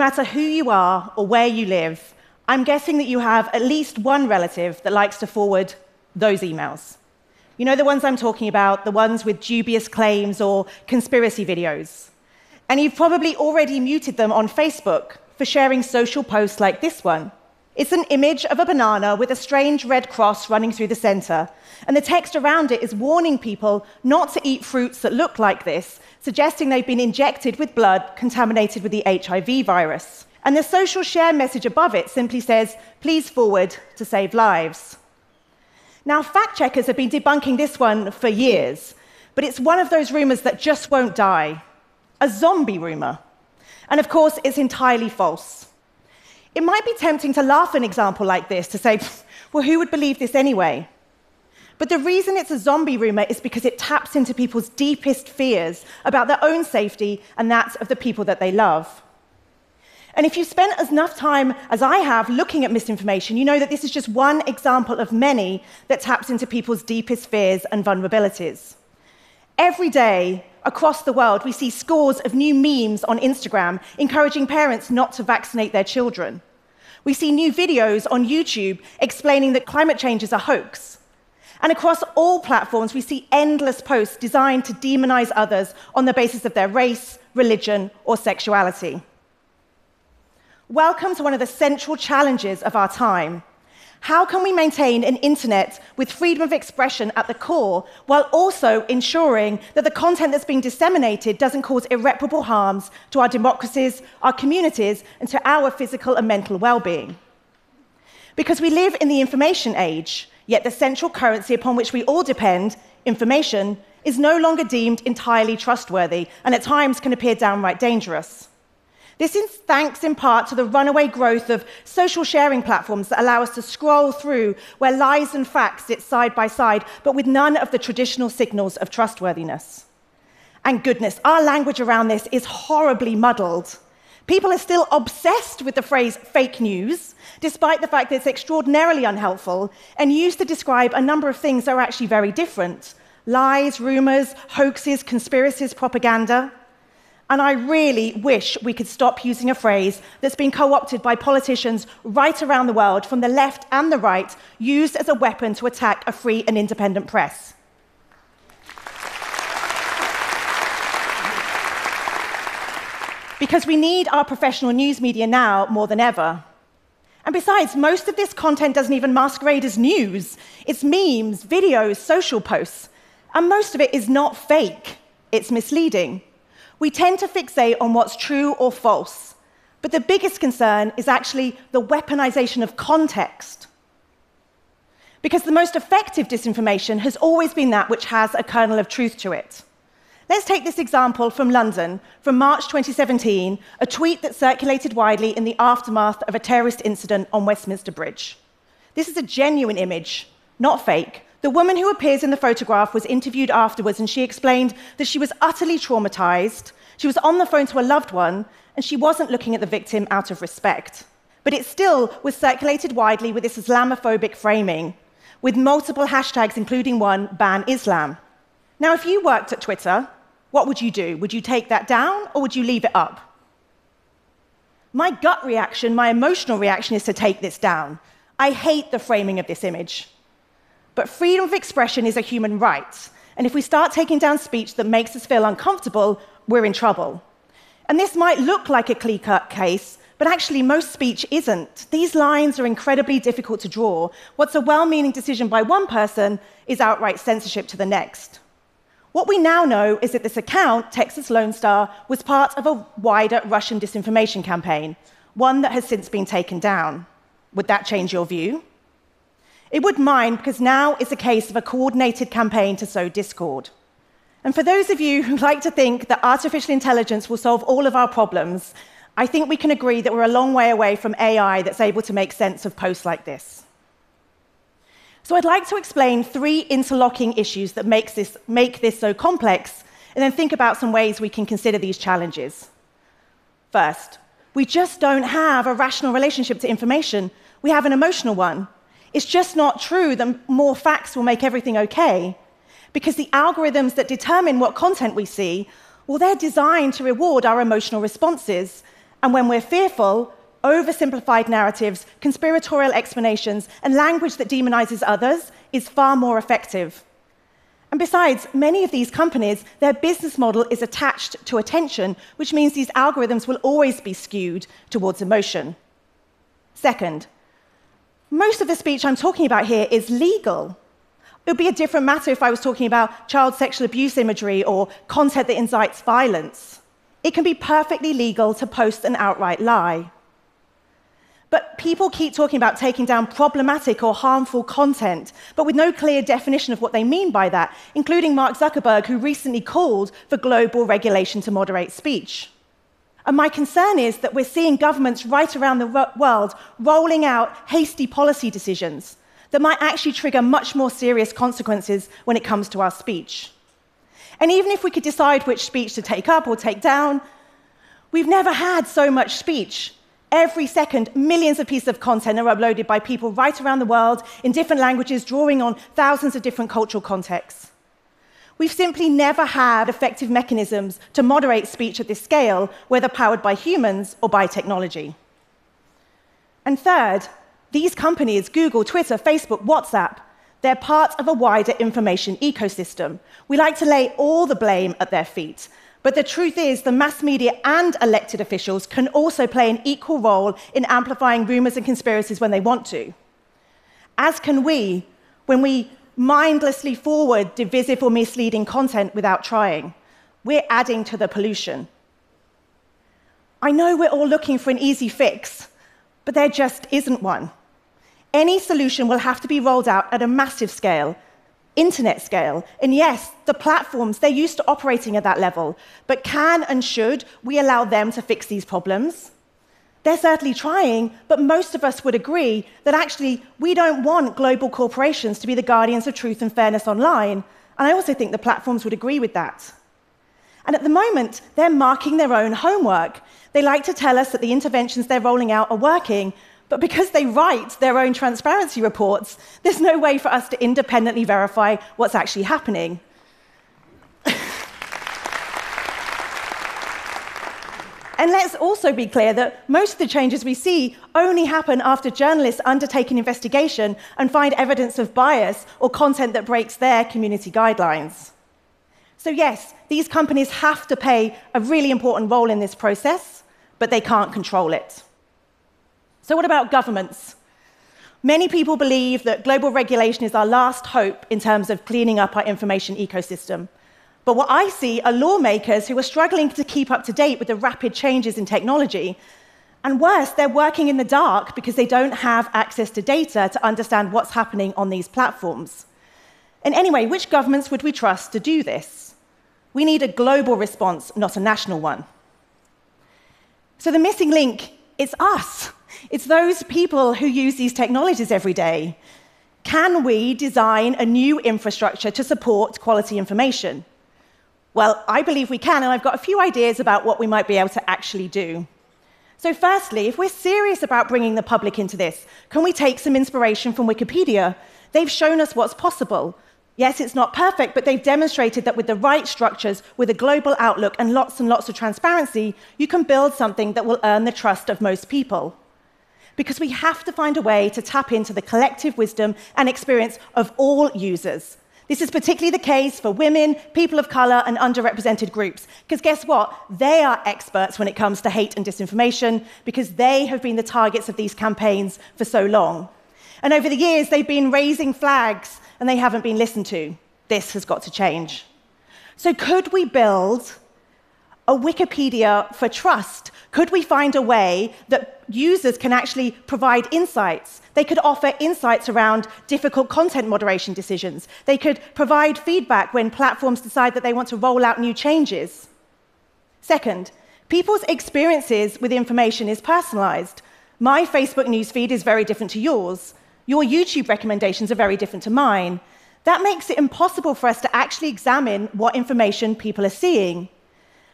matter who you are or where you live, I'm guessing that you have at least one relative that likes to forward those emails. You know the ones I'm talking about, the ones with dubious claims or conspiracy videos. And you've probably already muted them on Facebook for sharing social posts like this one. It's an image of a banana with a strange red cross running through the center, and the text around it is warning people not to eat fruits that look like this, suggesting they've been injected with blood contaminated with the HIV virus. And the social share message above it simply says, please forward to save lives. Now, fact checkers have been debunking this one for years, but it's one of those rumors that just won't die a zombie rumor. And of course, it's entirely false. It might be tempting to laugh at an example like this, to say, well, who would believe this anyway? But the reason it's a zombie rumor is because it taps into people's deepest fears about their own safety and that of the people that they love. And if you've spent as enough time as I have looking at misinformation, you know that this is just one example of many that taps into people's deepest fears and vulnerabilities. Every day across the world, we see scores of new memes on Instagram encouraging parents not to vaccinate their children. We see new videos on YouTube explaining that climate change is a hoax. And across all platforms, we see endless posts designed to demonize others on the basis of their race, religion, or sexuality. Welcome to one of the central challenges of our time. How can we maintain an internet with freedom of expression at the core while also ensuring that the content that's being disseminated doesn't cause irreparable harms to our democracies, our communities, and to our physical and mental well being? Because we live in the information age, yet the central currency upon which we all depend, information, is no longer deemed entirely trustworthy and at times can appear downright dangerous. This is thanks in part to the runaway growth of social sharing platforms that allow us to scroll through where lies and facts sit side by side, but with none of the traditional signals of trustworthiness. And goodness, our language around this is horribly muddled. People are still obsessed with the phrase fake news, despite the fact that it's extraordinarily unhelpful and used to describe a number of things that are actually very different lies, rumors, hoaxes, conspiracies, propaganda. And I really wish we could stop using a phrase that's been co opted by politicians right around the world, from the left and the right, used as a weapon to attack a free and independent press. Because we need our professional news media now more than ever. And besides, most of this content doesn't even masquerade as news. It's memes, videos, social posts. And most of it is not fake, it's misleading. We tend to fixate on what's true or false, but the biggest concern is actually the weaponization of context. Because the most effective disinformation has always been that which has a kernel of truth to it. Let's take this example from London from March 2017, a tweet that circulated widely in the aftermath of a terrorist incident on Westminster Bridge. This is a genuine image, not fake, the woman who appears in the photograph was interviewed afterwards, and she explained that she was utterly traumatized. She was on the phone to a loved one, and she wasn't looking at the victim out of respect. But it still was circulated widely with this Islamophobic framing, with multiple hashtags, including one, ban Islam. Now, if you worked at Twitter, what would you do? Would you take that down or would you leave it up? My gut reaction, my emotional reaction is to take this down. I hate the framing of this image. But freedom of expression is a human right. And if we start taking down speech that makes us feel uncomfortable, we're in trouble. And this might look like a clear cut case, but actually, most speech isn't. These lines are incredibly difficult to draw. What's a well meaning decision by one person is outright censorship to the next. What we now know is that this account, Texas Lone Star, was part of a wider Russian disinformation campaign, one that has since been taken down. Would that change your view? It would mind because now it's a case of a coordinated campaign to sow discord. And for those of you who like to think that artificial intelligence will solve all of our problems, I think we can agree that we're a long way away from AI that's able to make sense of posts like this. So I'd like to explain three interlocking issues that this, make this so complex, and then think about some ways we can consider these challenges. First, we just don't have a rational relationship to information, we have an emotional one. It's just not true that more facts will make everything okay. Because the algorithms that determine what content we see, well, they're designed to reward our emotional responses. And when we're fearful, oversimplified narratives, conspiratorial explanations, and language that demonizes others is far more effective. And besides, many of these companies, their business model is attached to attention, which means these algorithms will always be skewed towards emotion. Second, most of the speech I'm talking about here is legal. It would be a different matter if I was talking about child sexual abuse imagery or content that incites violence. It can be perfectly legal to post an outright lie. But people keep talking about taking down problematic or harmful content, but with no clear definition of what they mean by that, including Mark Zuckerberg, who recently called for global regulation to moderate speech. And my concern is that we're seeing governments right around the world rolling out hasty policy decisions that might actually trigger much more serious consequences when it comes to our speech. And even if we could decide which speech to take up or take down, we've never had so much speech. Every second, millions of pieces of content are uploaded by people right around the world in different languages, drawing on thousands of different cultural contexts. We've simply never had effective mechanisms to moderate speech at this scale, whether powered by humans or by technology. And third, these companies, Google, Twitter, Facebook, WhatsApp, they're part of a wider information ecosystem. We like to lay all the blame at their feet. But the truth is, the mass media and elected officials can also play an equal role in amplifying rumors and conspiracies when they want to. As can we, when we mindlessly forward divisive or misleading content without trying. We're adding to the pollution. I know we're all looking for an easy fix, but there just isn't one. Any solution will have to be rolled out at a massive scale, internet scale. And yes, the platforms, they're used to operating at that level. But can and should we allow them to fix these problems? They're certainly trying, but most of us would agree that actually we don't want global corporations to be the guardians of truth and fairness online. And I also think the platforms would agree with that. And at the moment, they're marking their own homework. They like to tell us that the interventions they're rolling out are working, but because they write their own transparency reports, there's no way for us to independently verify what's actually happening. And let's also be clear that most of the changes we see only happen after journalists undertake an investigation and find evidence of bias or content that breaks their community guidelines. So, yes, these companies have to play a really important role in this process, but they can't control it. So, what about governments? Many people believe that global regulation is our last hope in terms of cleaning up our information ecosystem. But what I see are lawmakers who are struggling to keep up to date with the rapid changes in technology. And worse, they're working in the dark because they don't have access to data to understand what's happening on these platforms. And anyway, which governments would we trust to do this? We need a global response, not a national one. So the missing link is us. It's those people who use these technologies every day. Can we design a new infrastructure to support quality information? Well, I believe we can, and I've got a few ideas about what we might be able to actually do. So, firstly, if we're serious about bringing the public into this, can we take some inspiration from Wikipedia? They've shown us what's possible. Yes, it's not perfect, but they've demonstrated that with the right structures, with a global outlook, and lots and lots of transparency, you can build something that will earn the trust of most people because we have to find a way to tap into the collective wisdom and experience of all users. This is particularly the case for women, people of color, and underrepresented groups. Because guess what? They are experts when it comes to hate and disinformation because they have been the targets of these campaigns for so long. And over the years, they've been raising flags and they haven't been listened to. This has got to change. So, could we build a Wikipedia for trust? Could we find a way that users can actually provide insights? They could offer insights around difficult content moderation decisions. They could provide feedback when platforms decide that they want to roll out new changes. Second, people's experiences with information is personalized. My Facebook newsfeed is very different to yours. Your YouTube recommendations are very different to mine. That makes it impossible for us to actually examine what information people are seeing.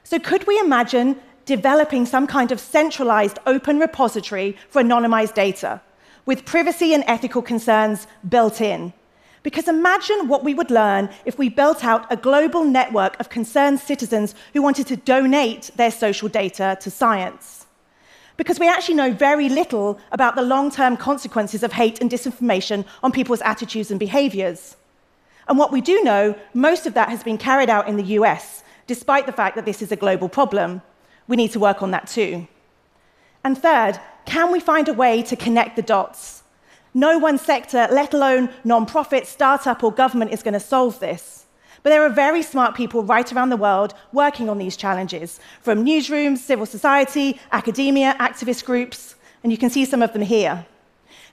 So, could we imagine developing some kind of centralized open repository for anonymized data with privacy and ethical concerns built in? Because imagine what we would learn if we built out a global network of concerned citizens who wanted to donate their social data to science. because we actually know very little about the long term consequences of hate and disinformation on people's attitudes and behaviors. And what we do know, most of that has been carried out in the US, despite the fact that this is a global problem. We need to work on that too. And third, can we find a way to connect the dots? No one sector, let alone non-profit, startup, or government, is going to solve this. But there are very smart people right around the world working on these challenges, from newsrooms, civil society, academia, activist groups, and you can see some of them here.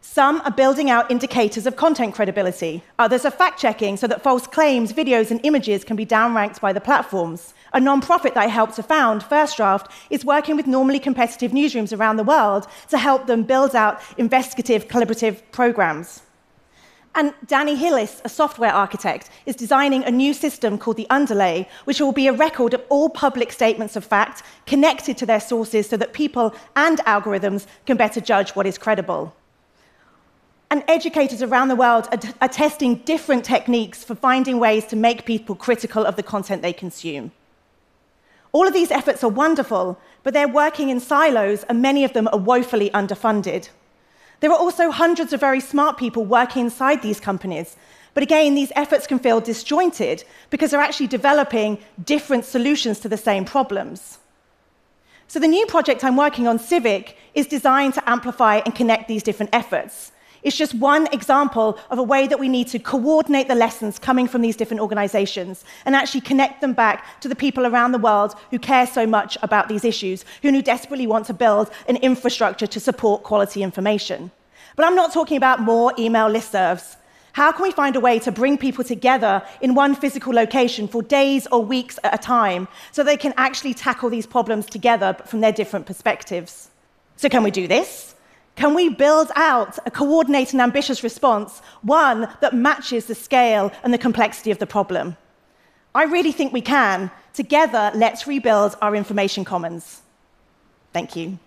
Some are building out indicators of content credibility. Others are fact checking so that false claims, videos, and images can be downranked by the platforms. A non-profit that I helped to found, First Draft, is working with normally competitive newsrooms around the world to help them build out investigative, collaborative programs. And Danny Hillis, a software architect, is designing a new system called the Underlay, which will be a record of all public statements of fact connected to their sources so that people and algorithms can better judge what is credible. And educators around the world are, are testing different techniques for finding ways to make people critical of the content they consume. All of these efforts are wonderful, but they're working in silos, and many of them are woefully underfunded. There are also hundreds of very smart people working inside these companies. But again, these efforts can feel disjointed because they're actually developing different solutions to the same problems. So, the new project I'm working on, Civic, is designed to amplify and connect these different efforts. It's just one example of a way that we need to coordinate the lessons coming from these different organizations and actually connect them back to the people around the world who care so much about these issues, who desperately want to build an infrastructure to support quality information. But I'm not talking about more email listservs. How can we find a way to bring people together in one physical location for days or weeks at a time so they can actually tackle these problems together from their different perspectives? So, can we do this? Can we build out a coordinated and ambitious response, one that matches the scale and the complexity of the problem? I really think we can. Together, let's rebuild our information commons. Thank you.